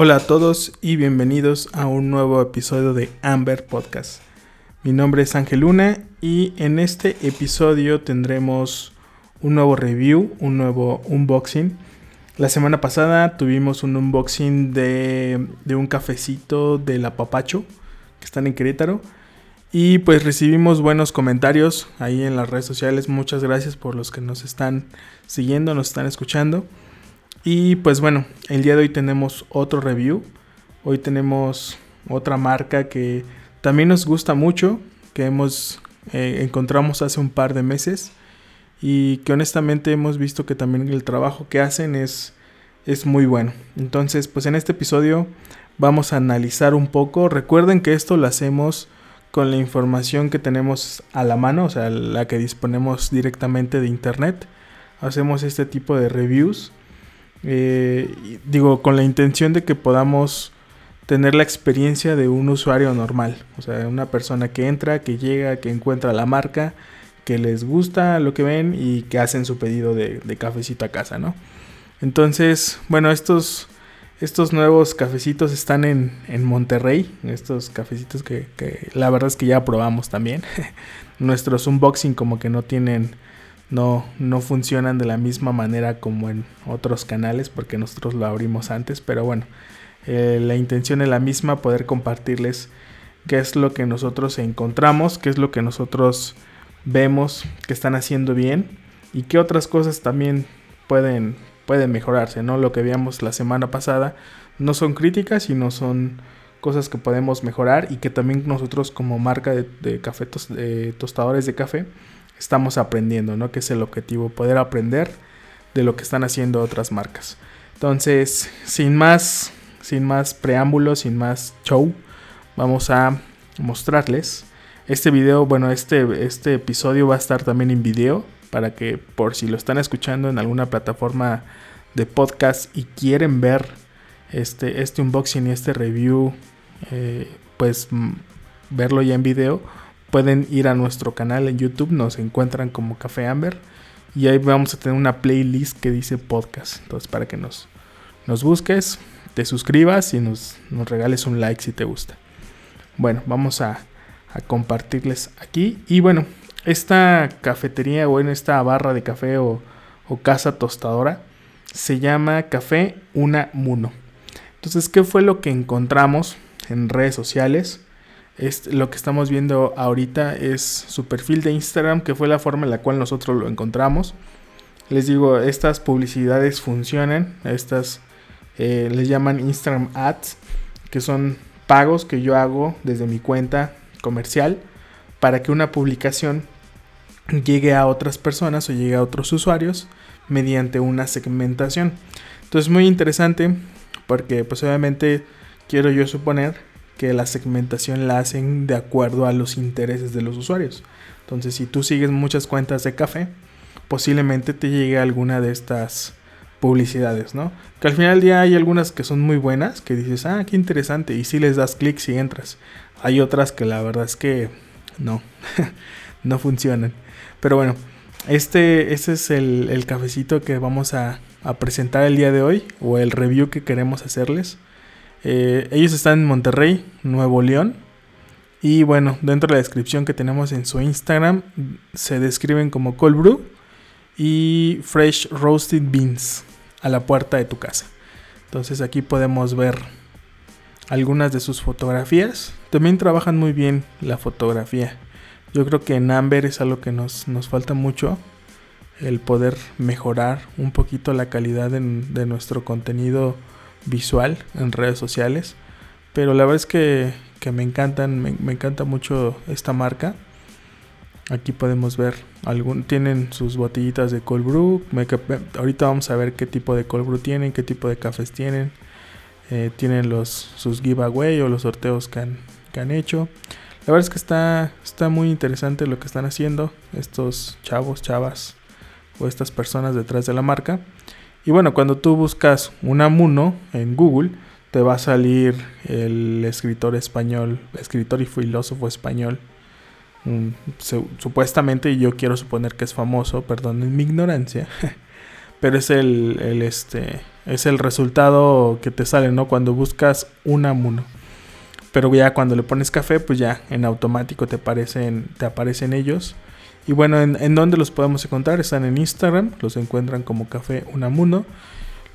Hola a todos y bienvenidos a un nuevo episodio de Amber Podcast. Mi nombre es Ángel Luna y en este episodio tendremos un nuevo review, un nuevo unboxing. La semana pasada tuvimos un unboxing de, un cafecito de la Papacho que están en Querétaro. Y pues recibimos buenos comentarios ahí en las redes sociales. Muchas gracias por los que nos están siguiendo, nos están escuchando. Y pues bueno, el día de hoy tenemos otro review. Hoy tenemos otra marca que también nos gusta mucho, que hemos eh, encontramos hace un par de meses y que honestamente hemos visto que también el trabajo que hacen es, es muy bueno. Entonces, pues en este episodio vamos a analizar un poco. Recuerden que esto lo hacemos con la información que tenemos a la mano, o sea, la que disponemos directamente de internet. Hacemos este tipo de reviews eh, digo, con la intención de que podamos tener la experiencia de un usuario normal. O sea, una persona que entra, que llega, que encuentra la marca, que les gusta lo que ven y que hacen su pedido de, cafecito a casa, ¿no? Entonces, bueno, estos, estos nuevos cafecitos están en, Monterrey. Estos cafecitos que, que, la verdad es que ya probamos también. Nuestros unboxing como que no tienen no, no funcionan de la misma manera como en otros canales porque nosotros lo abrimos antes, pero bueno, eh, la intención es la misma, poder compartirles qué es lo que nosotros encontramos, qué es lo que nosotros vemos que están haciendo bien y qué otras cosas también pueden, pueden mejorarse, ¿no? Lo que veíamos la semana pasada no son críticas, sino son cosas que podemos mejorar y que también nosotros como marca de, de café de tostadores de café estamos aprendiendo, ¿no? Que es el objetivo, poder aprender de lo que están haciendo otras marcas. Entonces, sin más, sin más preámbulos, sin más show, vamos a mostrarles este video, bueno, este, este episodio va a estar también en video para que por si lo están escuchando en alguna plataforma de podcast y quieren ver este, este unboxing y este review, eh, pues verlo ya en video pueden ir a nuestro canal en YouTube, nos encuentran como Café Amber y ahí vamos a tener una playlist que dice podcast. Entonces para que nos, nos busques, te suscribas y nos, nos regales un like si te gusta. Bueno, vamos a, compartirles aquí. Y bueno, esta cafetería o esta barra de café o, o casa tostadora se llama Café Una Muno. Entonces, ¿qué fue lo que encontramos en redes sociales? Lo que estamos viendo ahorita es su perfil de Instagram, que fue la forma en la cual nosotros lo encontramos. Les digo, estas publicidades funcionan, estas eh, les llaman Instagram Ads, que son pagos que yo hago desde mi cuenta comercial para que una publicación llegue a otras personas o llegue a otros usuarios mediante una segmentación. Entonces muy interesante porque pues obviamente quiero yo suponer que la segmentación la hacen de acuerdo a los intereses de los usuarios. Entonces, si tú sigues muchas cuentas de café, posiblemente te llegue alguna de estas publicidades, ¿no? Que al final del día hay algunas que son muy buenas, que dices, ah, qué interesante, y si les das clic y entras. Hay otras que la verdad es que no, no funcionan. Pero bueno, este, este es el, cafecito que vamos a presentar el día de hoy, o el review que queremos hacerles. Eh, ellos están en Monterrey, Nuevo León. Y bueno, dentro de la descripción que tenemos en su Instagram, se describen como cold brew y fresh roasted beans a la puerta de tu casa. Entonces aquí podemos ver algunas de sus fotografías. También trabajan muy bien la fotografía. Yo creo que en Amber es algo que nos, nos falta mucho. El poder mejorar un poquito la calidad de nuestro contenido visual en redes sociales. Pero la verdad es que, me encantan, me, encanta mucho esta marca. Aquí podemos ver, tienen sus botellitas de cold brew. ahorita vamos a ver qué tipo de cold brew tienen, qué tipo de cafés tienen. Eh, tienen los, sus giveaway o los sorteos que han, que han hecho. La verdad es que está, está muy interesante lo que están haciendo estos chavos, chavas o estas personas detrás de la marca. Y bueno, cuando tú buscas un Amuno en Google, te va a salir el escritor español, escritor y filósofo español. supuestamente, yo quiero suponer que es famoso, perdón mi ignorancia, pero es el, el, este, es el resultado que te sale, ¿no? Cuando buscas Unamuno. Pero ya cuando le pones café, pues ya en automático te aparecen, te aparecen ellos. Y bueno, ¿en, ¿en, dónde los podemos encontrar? Están en Instagram, los encuentran como Café Unamuno.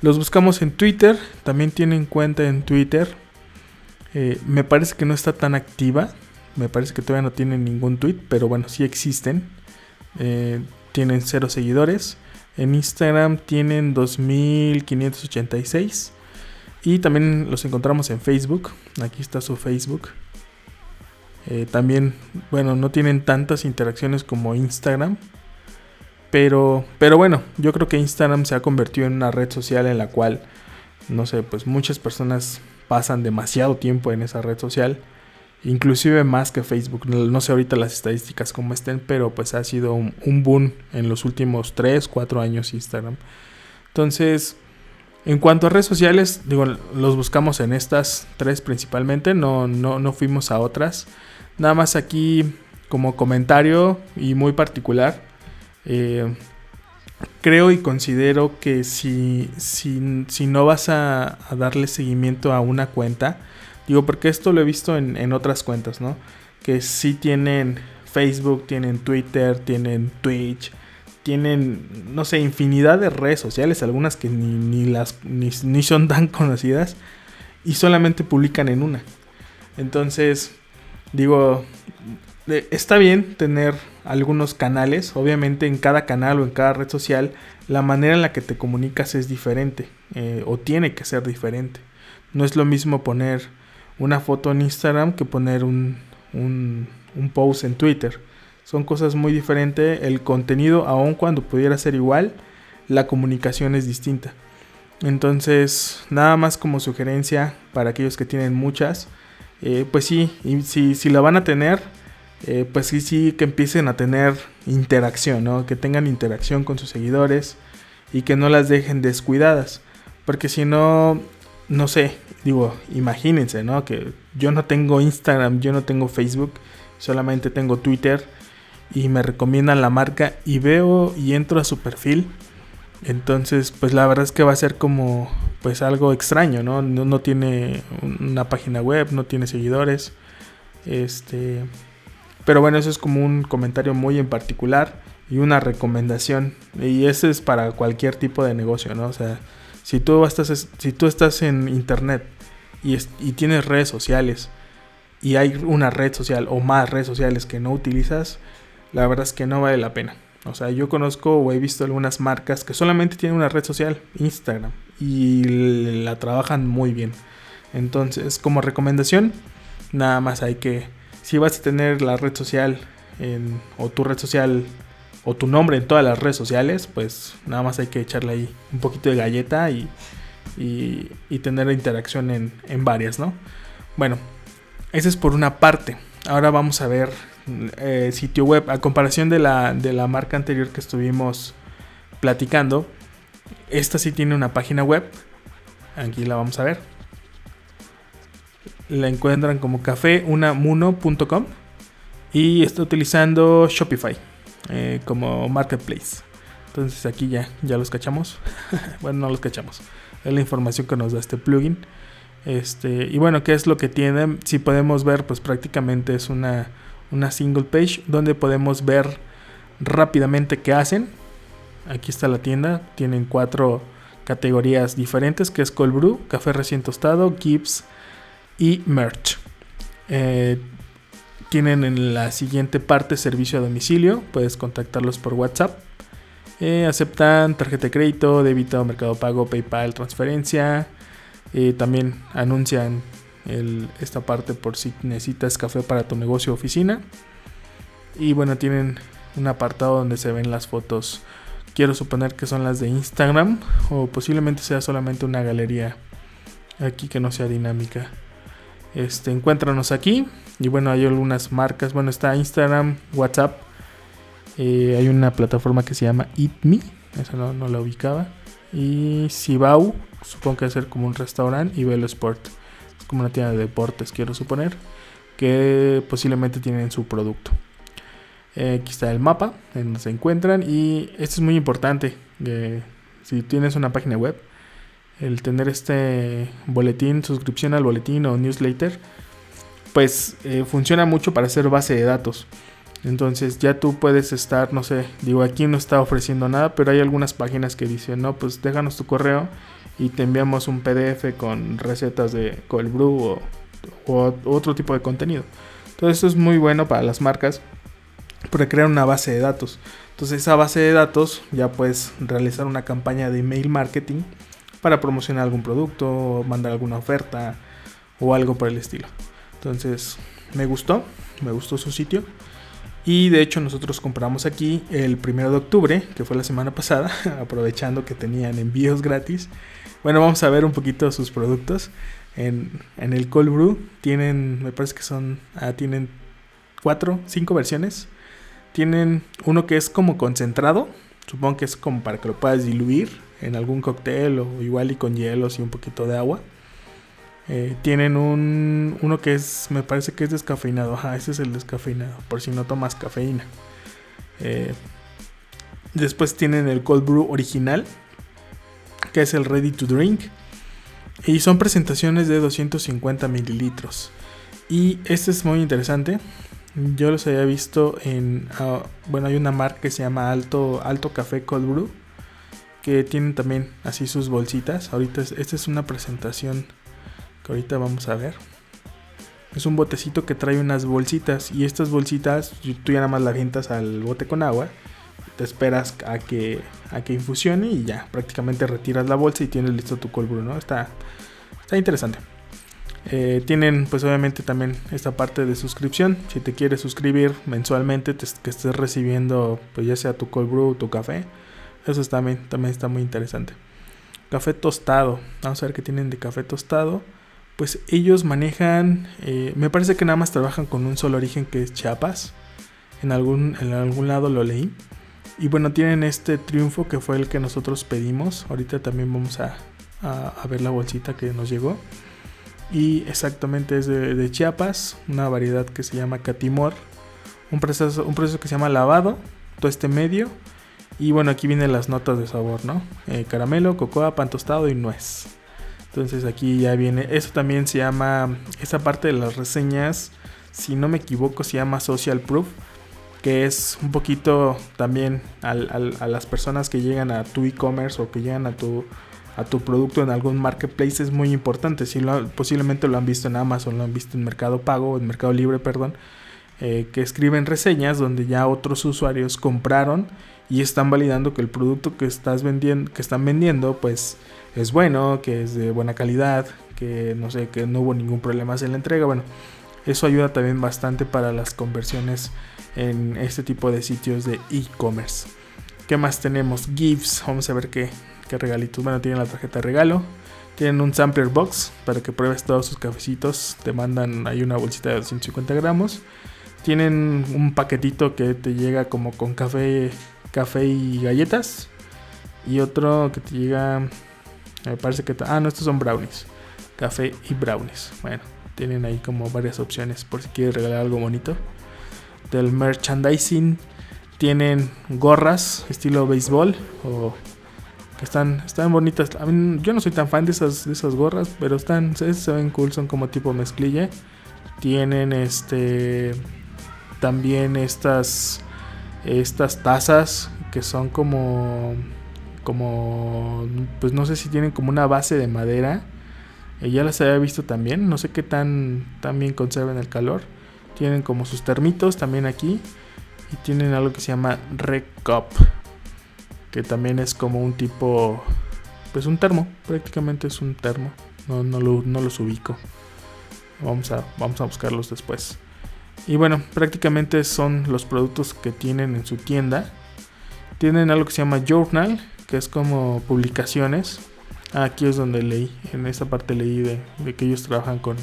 Los buscamos en Twitter, también tienen cuenta en Twitter. Eh, me parece que no está tan activa, me parece que todavía no tienen ningún tweet, pero bueno, sí existen. Eh, tienen cero seguidores. En Instagram tienen 2586. Y también los encontramos en Facebook. Aquí está su Facebook. Eh, también, bueno, no tienen tantas interacciones como Instagram. Pero, pero bueno, yo creo que Instagram se ha convertido en una red social en la cual, no sé, pues muchas personas pasan demasiado tiempo en esa red social. Inclusive más que Facebook. No sé ahorita las estadísticas como estén, pero pues ha sido un, un boom en los últimos 3, 4 años Instagram. Entonces, en cuanto a redes sociales, digo, los buscamos en estas tres principalmente, no, no, no fuimos a otras. Nada más aquí como comentario y muy particular. Eh, creo y considero que si, si, si no vas a, darle seguimiento a una cuenta, digo porque esto lo he visto en, en otras cuentas, ¿no? Que sí tienen Facebook, tienen Twitter, tienen Twitch, tienen, no sé, infinidad de redes sociales, algunas que ni, ni las, ni, ni, son tan conocidas, y solamente publican en una. Entonces, digo, está bien tener algunos canales, obviamente en cada canal o en cada red social, la manera en la que te comunicas es diferente, eh, o tiene que ser diferente. No es lo mismo poner una foto en Instagram que poner un, un, un post en Twitter son cosas muy diferentes. El contenido, aun cuando pudiera ser igual, la comunicación es distinta. Entonces, nada más como sugerencia para aquellos que tienen muchas, eh, pues sí, si, si la van a tener, eh, pues sí, sí, que empiecen a tener interacción, ¿no? Que tengan interacción con sus seguidores y que no las dejen descuidadas. Porque si no, no sé, digo, imagínense, ¿no? Que yo no tengo Instagram, yo no tengo Facebook, solamente tengo Twitter y me recomiendan la marca y veo y entro a su perfil. Entonces, pues la verdad es que va a ser como pues algo extraño, ¿no? No, no tiene una página web, no tiene seguidores. Este, pero bueno, eso es como un comentario muy en particular y una recomendación. Y ese es para cualquier tipo de negocio, ¿no? O sea, si tú estás, si tú estás en internet y, y tienes redes sociales y hay una red social o más redes sociales que no utilizas, la verdad es que no vale la pena. O sea, yo conozco o he visto algunas marcas que solamente tienen una red social, Instagram, y la trabajan muy bien. Entonces, como recomendación, nada más hay que, si vas a tener la red social en, o tu red social o tu nombre en todas las redes sociales, pues nada más hay que echarle ahí un poquito de galleta y, y, y tener interacción en, en varias, ¿no? Bueno, esa es por una parte. Ahora vamos a ver eh, sitio web. A comparación de la, de la marca anterior que estuvimos platicando, esta sí tiene una página web. Aquí la vamos a ver. La encuentran como cafeunamuno.com y está utilizando Shopify eh, como marketplace. Entonces aquí ya, ya los cachamos. bueno, no los cachamos. Es la información que nos da este plugin. Este, y bueno, ¿qué es lo que tiene? Si podemos ver, pues prácticamente es una una single page donde podemos ver rápidamente qué hacen. Aquí está la tienda, tienen cuatro categorías diferentes que es cold brew, café recién tostado, Gibbs y merch. Eh, tienen en la siguiente parte servicio a domicilio, puedes contactarlos por WhatsApp. Eh, aceptan tarjeta de crédito, débito, mercado pago, PayPal, transferencia. Eh, también anuncian esta parte por si necesitas café para tu negocio o oficina. Y bueno, tienen un apartado donde se ven las fotos. Quiero suponer que son las de Instagram o posiblemente sea solamente una galería aquí que no sea dinámica. Este, encuéntranos aquí. Y bueno, hay algunas marcas. Bueno, está Instagram, WhatsApp. Eh, hay una plataforma que se llama EatMe. Esa no, no la ubicaba. Y Sibau, supongo que va a ser como un restaurante. Y Velo Sport como una tienda de deportes, quiero suponer, que posiblemente tienen su producto. Eh, aquí está el mapa en donde se encuentran y esto es muy importante. Eh, si tienes una página web, el tener este boletín, suscripción al boletín o newsletter, pues eh, funciona mucho para hacer base de datos. Entonces ya tú puedes estar, no sé, digo aquí no está ofreciendo nada, pero hay algunas páginas que dicen, no, pues déjanos tu correo y te enviamos un PDF con recetas de cold brew o, otro tipo de contenido. Entonces esto es muy bueno para las marcas para crear una base de datos. Entonces esa base de datos ya puedes realizar una campaña de email marketing para promocionar algún producto, mandar alguna oferta o algo por el estilo. Entonces me gustó, me gustó su sitio. Y de hecho nosotros compramos aquí el primero de octubre, que fue la semana pasada, aprovechando que tenían envíos gratis. Bueno, vamos a ver un poquito sus productos. En, el Cold Brew tienen, me parece que son, ah, tienen cuatro, cinco versiones. Tienen uno que es como concentrado, supongo que es como para que lo puedas diluir en algún cóctel o igual y con hielos y un poquito de agua. Eh, tienen un uno que es, me parece que es descafeinado. Ajá, ese es el descafeinado, por si no tomas cafeína. Eh, después tienen el cold brew original, que es el ready to drink. Y son presentaciones de 250 mililitros. Y este es muy interesante. Yo los había visto en. Ah, bueno, hay una marca que se llama Alto, Alto Café Cold Brew. Que tienen también así sus bolsitas. Ahorita esta es una presentación que ahorita vamos a ver. Es un botecito que trae unas bolsitas. Y estas bolsitas tú ya nada más las avientas al bote con agua te esperas a que, a que infusione y ya prácticamente retiras la bolsa y tienes listo tu cold brew, ¿no? Está, está interesante. Eh, tienen pues obviamente también esta parte de suscripción. Si te quieres suscribir mensualmente, que estés recibiendo pues ya sea tu cold brew tu café. Eso también, también está muy interesante. Café tostado. Vamos a ver qué tienen de café tostado. Pues ellos manejan, eh, me parece que nada más trabajan con un solo origen que es Chiapas. En algún, en algún lado lo leí. Y bueno, tienen este triunfo que fue el que nosotros pedimos. Ahorita también vamos a, ver la bolsita que nos llegó. Y exactamente es de, Chiapas, una variedad que se llama Catimor. Un proceso, un proceso que se llama lavado, todo este medio. Y bueno, aquí vienen las notas de sabor, ¿no? Eh, caramelo, cocoa, pan tostado y nuez. Entonces aquí ya viene, eso también se llama, esa parte de las reseñas, si no me equivoco, se llama Social Proof que es un poquito también a las personas que llegan a tu e-commerce o que llegan a tu, a tu producto en algún marketplace es muy importante. Si posiblemente lo han visto en Amazon, lo han visto en Mercado Pago, en Mercado Libre, perdón, eh, que escriben reseñas donde ya otros usuarios compraron y están validando que el producto que estás vendiendo, que están vendiendo, pues es bueno, que es de buena calidad, que no sé, que no hubo ningún problema en la entrega. Bueno, eso ayuda también bastante para las conversiones en este tipo de sitios de e-commerce. ¿Qué más tenemos? GIFs. Vamos a ver qué, qué regalitos. Bueno, tienen la tarjeta de regalo. Tienen un sampler box para que pruebes todos sus cafecitos. Te mandan ahí una bolsita de 250 gramos. Tienen un paquetito que te llega como con café, café y galletas. Y otro que te llega. Me parece que. Ah, no, estos son brownies. Café y brownies. Bueno, tienen ahí como varias opciones por si quieres regalar algo bonito del merchandising tienen gorras estilo béisbol o están, están bonitas. yo no soy tan fan de esas, de esas gorras, pero están, se, ven cool, son como tipo mezclilla. Tienen este también estas estas tazas que son como como pues no sé si tienen como una base de madera. Eh, ya las había visto también, no sé qué tan, bien conservan el calor. Tienen como sus termitos también aquí. Y tienen algo que se llama Recop. Que también es como un tipo. Pues un termo. Prácticamente es un termo. No, no, no los ubico. Vamos a, vamos a buscarlos después. Y bueno, prácticamente son los productos que tienen en su tienda. Tienen algo que se llama Journal, que es como publicaciones. Aquí es donde leí, en esta parte leí de que ellos trabajan con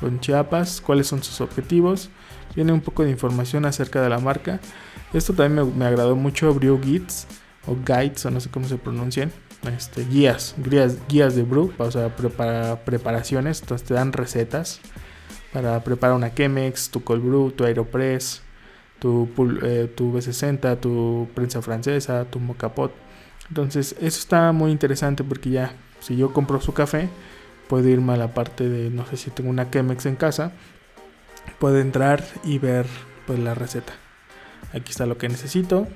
con Chiapas, cuáles son sus objetivos. Viene un poco de información acerca de la marca. Esto también me, agradó mucho, Brew Guides o Guides, o no sé cómo se pronuncian. Este, guías, guías, guías de brew, o sea, para preparaciones, entonces te dan recetas para preparar una Chemex, tu cold brew, tu Aeropress, tu, eh, tu B60, tu prensa francesa, tu mocapot. Entonces, eso está muy interesante porque ya, si yo compro su café, puedo irme a la parte de, no sé si tengo una Chemex en casa, puedo entrar y ver pues la receta. Aquí está lo que necesito,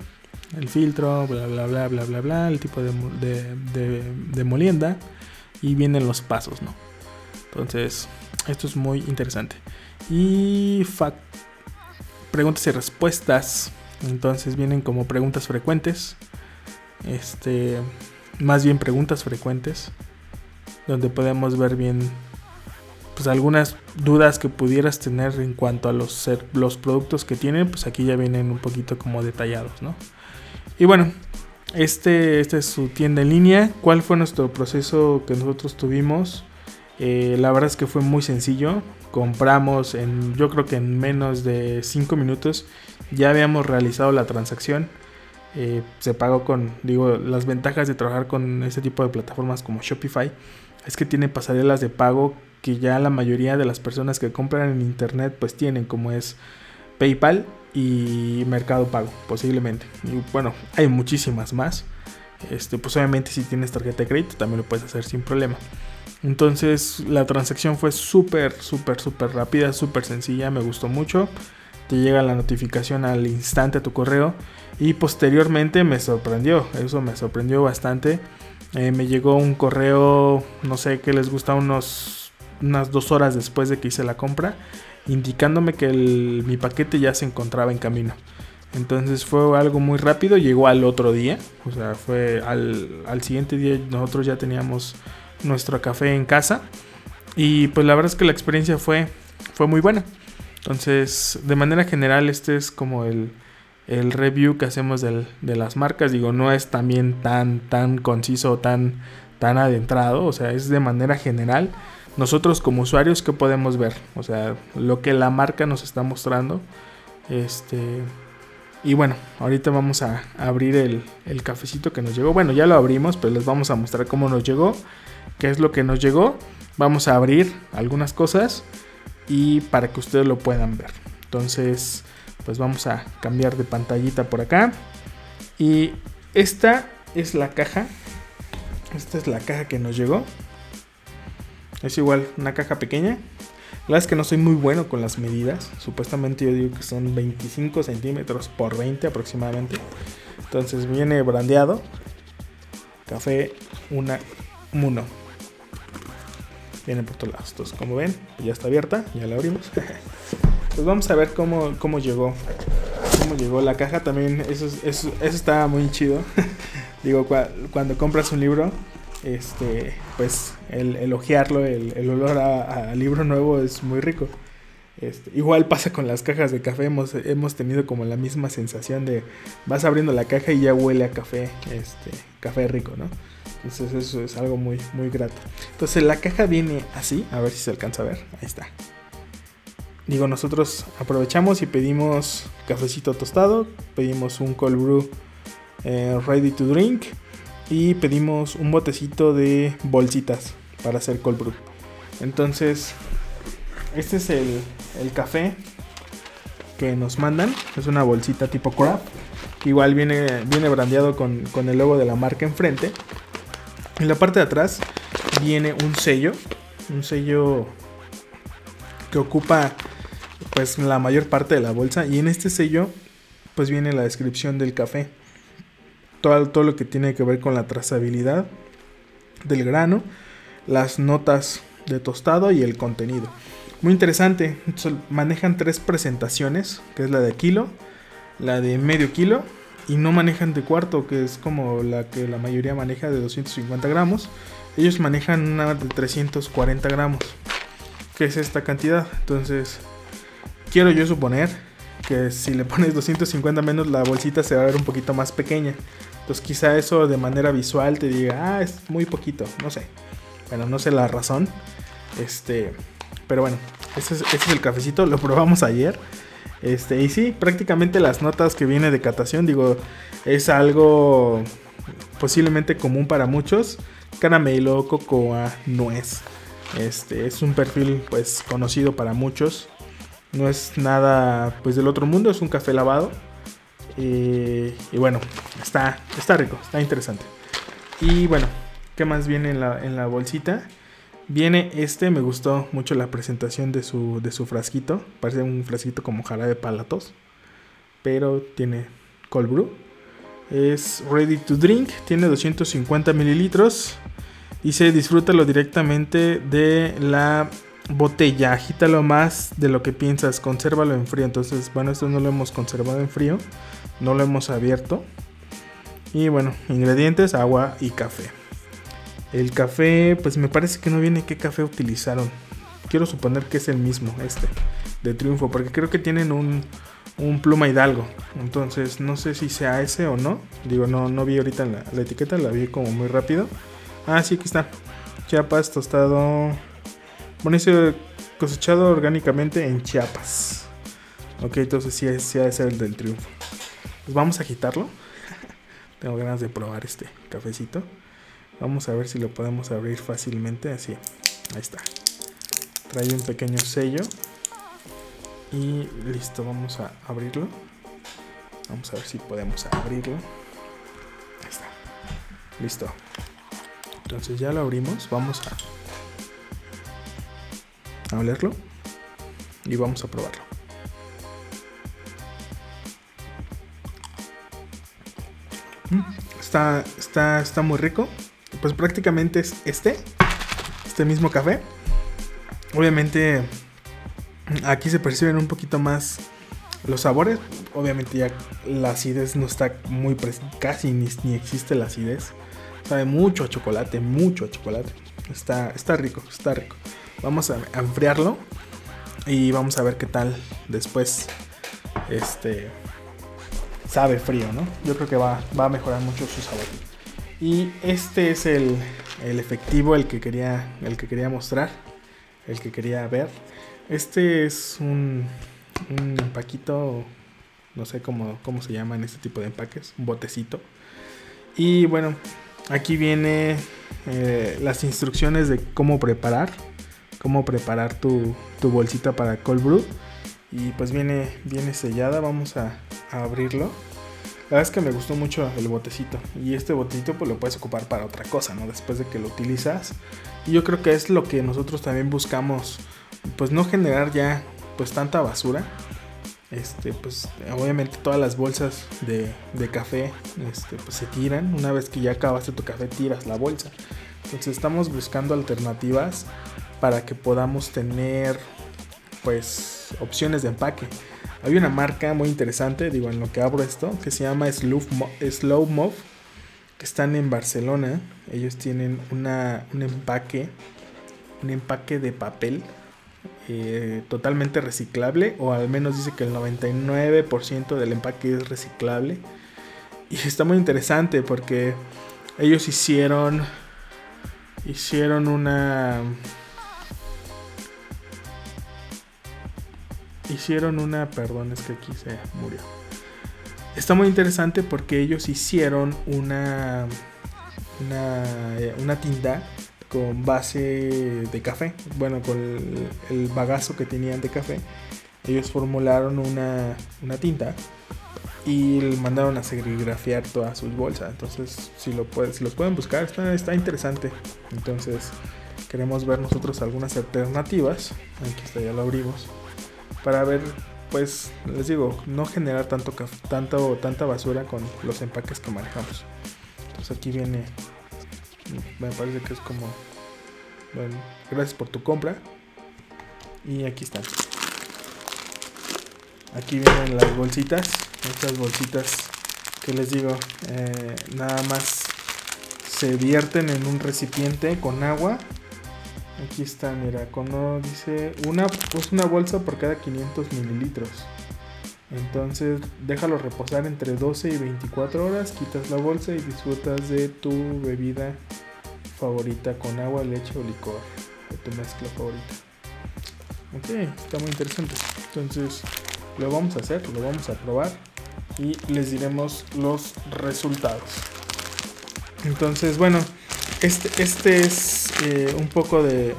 el filtro, bla bla bla bla bla bla, el tipo de, de, de, molienda y vienen los pasos, ¿no? Entonces, esto es muy interesante. Y preguntas y respuestas. Entonces vienen como preguntas frecuentes. Este, más bien preguntas frecuentes. Donde podemos ver bien pues algunas dudas que pudieras tener en cuanto a los, los productos que tienen, pues aquí ya vienen un poquito como detallados, ¿no? Y bueno, este, esta es su tienda en línea. ¿Cuál fue nuestro proceso que nosotros tuvimos? Eh, la verdad es que fue muy sencillo. Compramos en, yo creo que en menos de 5 minutos ya habíamos realizado la transacción. Eh, se pagó con, digo, las ventajas de trabajar con este tipo de plataformas como Shopify es que tiene pasarelas de pago que ya la mayoría de las personas que compran en internet pues tienen como es PayPal y Mercado Pago posiblemente. Y bueno hay muchísimas más. Este pues obviamente si tienes tarjeta de crédito también lo puedes hacer sin problema. Entonces la transacción fue súper súper súper rápida súper sencilla me gustó mucho. Te llega la notificación al instante a tu correo y posteriormente me sorprendió eso me sorprendió bastante eh, me llegó un correo no sé qué les gusta unos unas dos horas después de que hice la compra, indicándome que mi paquete ya se encontraba en camino. Entonces fue algo muy rápido, llegó al otro día, o sea, fue al, siguiente día nosotros ya teníamos nuestro café en casa y pues la verdad es que la experiencia fue, fue muy buena. Entonces, de manera general, este es como el, el review que hacemos de las marcas. Digo, no es también tan, tan conciso, tan, tan adentrado, o sea, es de manera general nosotros como usuarios, ¿qué podemos ver? O sea, lo que la marca nos está mostrando. Este. Y bueno, ahorita vamos a abrir el, cafecito que nos llegó. Bueno, ya lo abrimos, pero les vamos a mostrar cómo nos llegó. Qué es lo que nos llegó. Vamos a abrir algunas cosas. Y para que ustedes lo puedan ver. Entonces, pues vamos a cambiar de pantallita por acá. Y esta es la caja. Esta es la caja que nos llegó. Es igual, una caja pequeña. La verdad es que no soy muy bueno con las medidas. Supuestamente yo digo que son 25 centímetros por 20 aproximadamente. Entonces viene brandeado. Café una Muno. Viene por todos lados. Entonces, como ven, ya está abierta. Ya la abrimos. pues vamos a ver cómo, cómo llegó. Cómo llegó la caja. También eso, eso, eso está muy chido. Digo, cuando compras un libro, este, pues el elogiarlo, el, el olor a, libro nuevo es muy rico. Este, igual pasa con las cajas de café, hemos, hemos tenido como la misma sensación de vas abriendo la caja y ya huele a café, este, café rico, ¿no? Entonces eso es algo muy, muy grato. Entonces la caja viene así, a ver si se alcanza a ver, ahí está. Digo, nosotros aprovechamos y pedimos cafecito tostado, pedimos un cold brew eh, ready to drink y pedimos un botecito de bolsitas para hacer cold brew. Entonces, este es el, café que nos mandan. Es una bolsita tipo craft. Igual viene, viene brandeado con, con el logo de la marca enfrente. En la parte de atrás viene un sello. Un sello que ocupa pues la mayor parte de la bolsa. Y en este sello pues viene la descripción del café todo, lo que tiene que ver con la trazabilidad del grano, las notas de tostado y el contenido. Muy interesante, manejan tres presentaciones, que es la de kilo, la de medio kilo y no manejan de cuarto, que es como la que la mayoría maneja de 250 gramos. Ellos manejan una de 340 gramos, que es esta cantidad. Entonces, quiero yo suponer que si le pones 250 menos, la bolsita se va a ver un poquito más pequeña. Entonces quizá eso de manera visual te diga, ah, es muy poquito, no sé. Bueno, no sé la razón. Este, pero bueno, ese es, el cafecito, lo probamos ayer. Este, y sí, prácticamente las notas que viene de catación, digo, es algo posiblemente común para muchos. Caramelo, cocoa, nuez. Este, es un perfil pues conocido para muchos. No es nada pues del otro mundo, es un café lavado y, bueno, está, está rico, está interesante. Y bueno, ¿qué más viene en la, en la bolsita? Viene este, me gustó mucho la presentación de su, de su frasquito. Parece un frasquito como jarabe palatos. Pero tiene cold brew. Es ready to drink. Tiene 250 mililitros. Dice disfrútalo directamente de la botella. Agítalo más de lo que piensas. Consérvalo en frío. Entonces, bueno, esto no lo hemos conservado en frío. No lo hemos abierto. Y bueno, ingredientes, agua y café. El café, pues me parece que no viene qué café utilizaron. Quiero suponer que es el mismo, este, de Triunfo, porque creo que tienen un, un pluma hidalgo. Entonces, no sé si sea ese o no. Digo, no, no vi ahorita la, la etiqueta, la vi como muy rápido. Ah, sí, aquí está. Chiapas tostado. Bueno, dice cosechado orgánicamente en Chiapas. Ok, entonces sí, sí ha de ser el del triunfo. Pues vamos a quitarlo. Tengo ganas de probar este cafecito. Vamos a ver si lo podemos abrir fácilmente. Así. Ahí está. Trae un pequeño sello. Y listo, vamos a abrirlo. Vamos a ver si podemos abrirlo. Ahí está. Listo. Entonces ya lo abrimos. Vamos a, a olerlo. Y vamos a probarlo. Mm, está, está, está muy rico pues prácticamente es este, este mismo café. Obviamente aquí se perciben un poquito más los sabores. Obviamente ya la acidez no está muy casi ni, ni, existe la acidez. Sabe mucho a chocolate, mucho a chocolate. Está, está rico, está rico. Vamos a, enfriarlo y vamos a ver qué tal después. Este sabe frío, ¿no? Yo creo que va, va a mejorar mucho su sabor. Y este es el, efectivo, el que, quería, el que quería mostrar, el que quería ver. Este es un, un empaquito, no sé cómo, cómo se llama en este tipo de empaques, un botecito. Y bueno, aquí viene eh, las instrucciones de cómo preparar, cómo preparar tu, bolsita para cold brew. Y pues viene, viene sellada, vamos a abrirlo. La verdad es que me gustó mucho el botecito. Y este botecito pues lo puedes ocupar para otra cosa, ¿no? Después de que lo utilizas. Y yo creo que es lo que nosotros también buscamos. Pues no generar ya pues tanta basura. Este, pues obviamente todas las bolsas de, café este, pues, se tiran. Una vez que ya acabaste tu café, tiras la bolsa. Entonces estamos buscando alternativas para que podamos tener pues opciones de empaque. Hay una marca muy interesante, digo, en lo que abro esto, que se llama Slow, Move, que están en Barcelona. Ellos tienen una, un empaque, un empaque de papel eh, totalmente reciclable, o al menos dice que el 99% del empaque es reciclable. Y está muy interesante porque ellos hicieron, hicieron una hicieron una, perdón, es que aquí se murió. Está muy interesante porque ellos hicieron una, una, eh, una tinta con base de café, bueno, con el, bagazo que tenían de café. Ellos formularon una, una tinta y mandaron a serigrafiar todas sus bolsas. Entonces, si, lo pueden, si los pueden buscar, está, está interesante. Entonces, queremos ver nosotros algunas alternativas. Aquí está, ya lo abrimos para ver, pues, les digo, no generar tanto, tanto tanta basura con los empaques que manejamos. Entonces aquí viene, me parece que es como, bueno, gracias por tu compra. Y aquí están. Aquí vienen las bolsitas, estas bolsitas que les digo, eh, nada más se vierten en un recipiente con agua Aquí está, mira, como dice una, pues una bolsa por cada 500 mililitros. Entonces déjalo reposar entre 12 y 24 horas, quitas la bolsa y disfrutas de tu bebida favorita con agua, leche o licor, de tu mezcla favorita. Ok, está muy interesante. Entonces lo vamos a hacer, lo vamos a probar y les diremos los resultados. Entonces, bueno, este, este es eh, un poco de,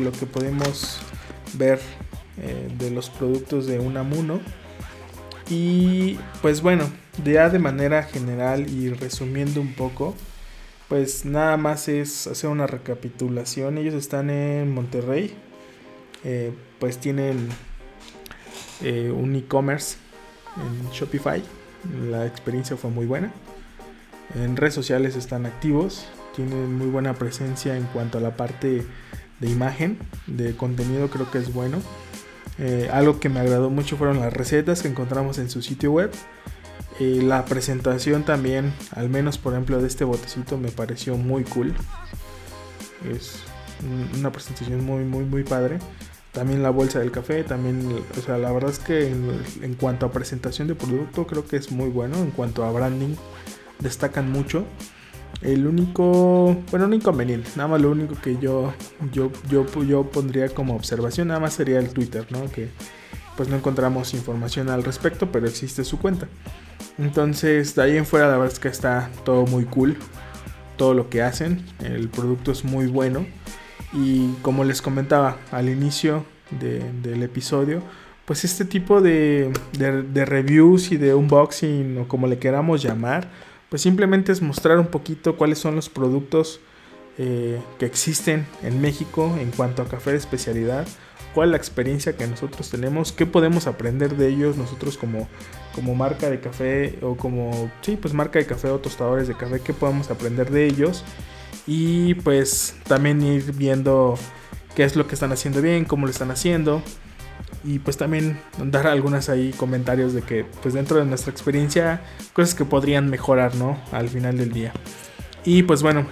lo que podemos ver eh, de los productos de Unamuno. Y pues bueno, ya de manera general y resumiendo un poco, pues nada más es hacer una recapitulación. Ellos están en Monterrey. Eh, pues tienen un e-commerce en Shopify. La experiencia fue muy buena. En redes sociales están activos. Tienen muy buena presencia en cuanto a la parte de imagen, de contenido creo que es bueno. Eh, algo que me agradó mucho fueron las recetas que encontramos en su sitio web. Eh, la presentación también, al menos por ejemplo de este botecito, me pareció muy cool. Es una presentación muy, muy, muy padre. También la bolsa del café, también, o sea, la verdad es que en, cuanto a presentación de producto creo que es muy bueno. En cuanto a branding, destacan mucho. El único, bueno, un inconveniente, nada más lo único que yo, yo, yo, yo pondría como observación, nada más sería el Twitter, ¿no? Que pues no encontramos información al respecto, pero existe su cuenta. Entonces, de ahí en fuera, la verdad es que está todo muy cool. Todo lo que hacen, el producto es muy bueno. Y como les comentaba al inicio del episodio, pues este tipo de, de reviews y de unboxing o como le queramos llamar, pues simplemente es mostrar un poquito cuáles son los productos eh, que existen en México en cuanto a café de especialidad, cuál es la experiencia que nosotros tenemos, qué podemos aprender de ellos nosotros como, como marca de café o como, sí, pues marca de café o tostadores de café, qué podemos aprender de ellos y pues también ir viendo qué es lo que están haciendo bien, cómo lo están haciendo y pues también dar algunas ahí comentarios de que pues dentro de nuestra experiencia cosas que podrían mejorar, ¿no? Al final del día. Y pues bueno,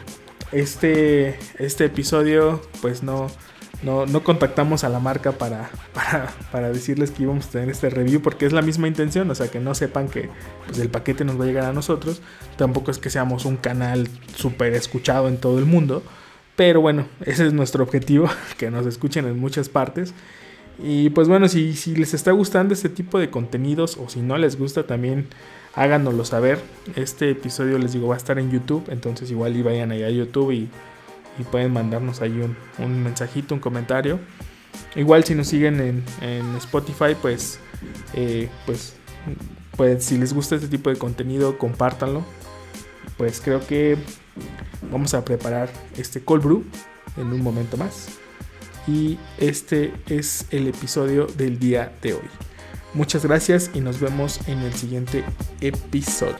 este, este episodio pues no, no, no contactamos a la marca para, para, decirles que íbamos a tener este review porque es la misma intención, o sea que no sepan que pues, el paquete nos va a llegar a nosotros, tampoco es que seamos un canal súper escuchado en todo el mundo, pero bueno, ese es nuestro objetivo, que nos escuchen en muchas partes y pues bueno, si, si les está gustando este tipo de contenidos o si no les gusta también háganoslo saber. Este episodio les digo va a estar en YouTube, entonces igual y vayan ahí a YouTube y, pueden mandarnos ahí un, mensajito, un comentario. Igual si nos siguen en, Spotify, pues, eh, pues, pues si les gusta este tipo de contenido, compártanlo. Pues creo que vamos a preparar este cold brew en un momento más y este es el episodio del día de hoy. Muchas gracias y nos vemos en el siguiente episodio.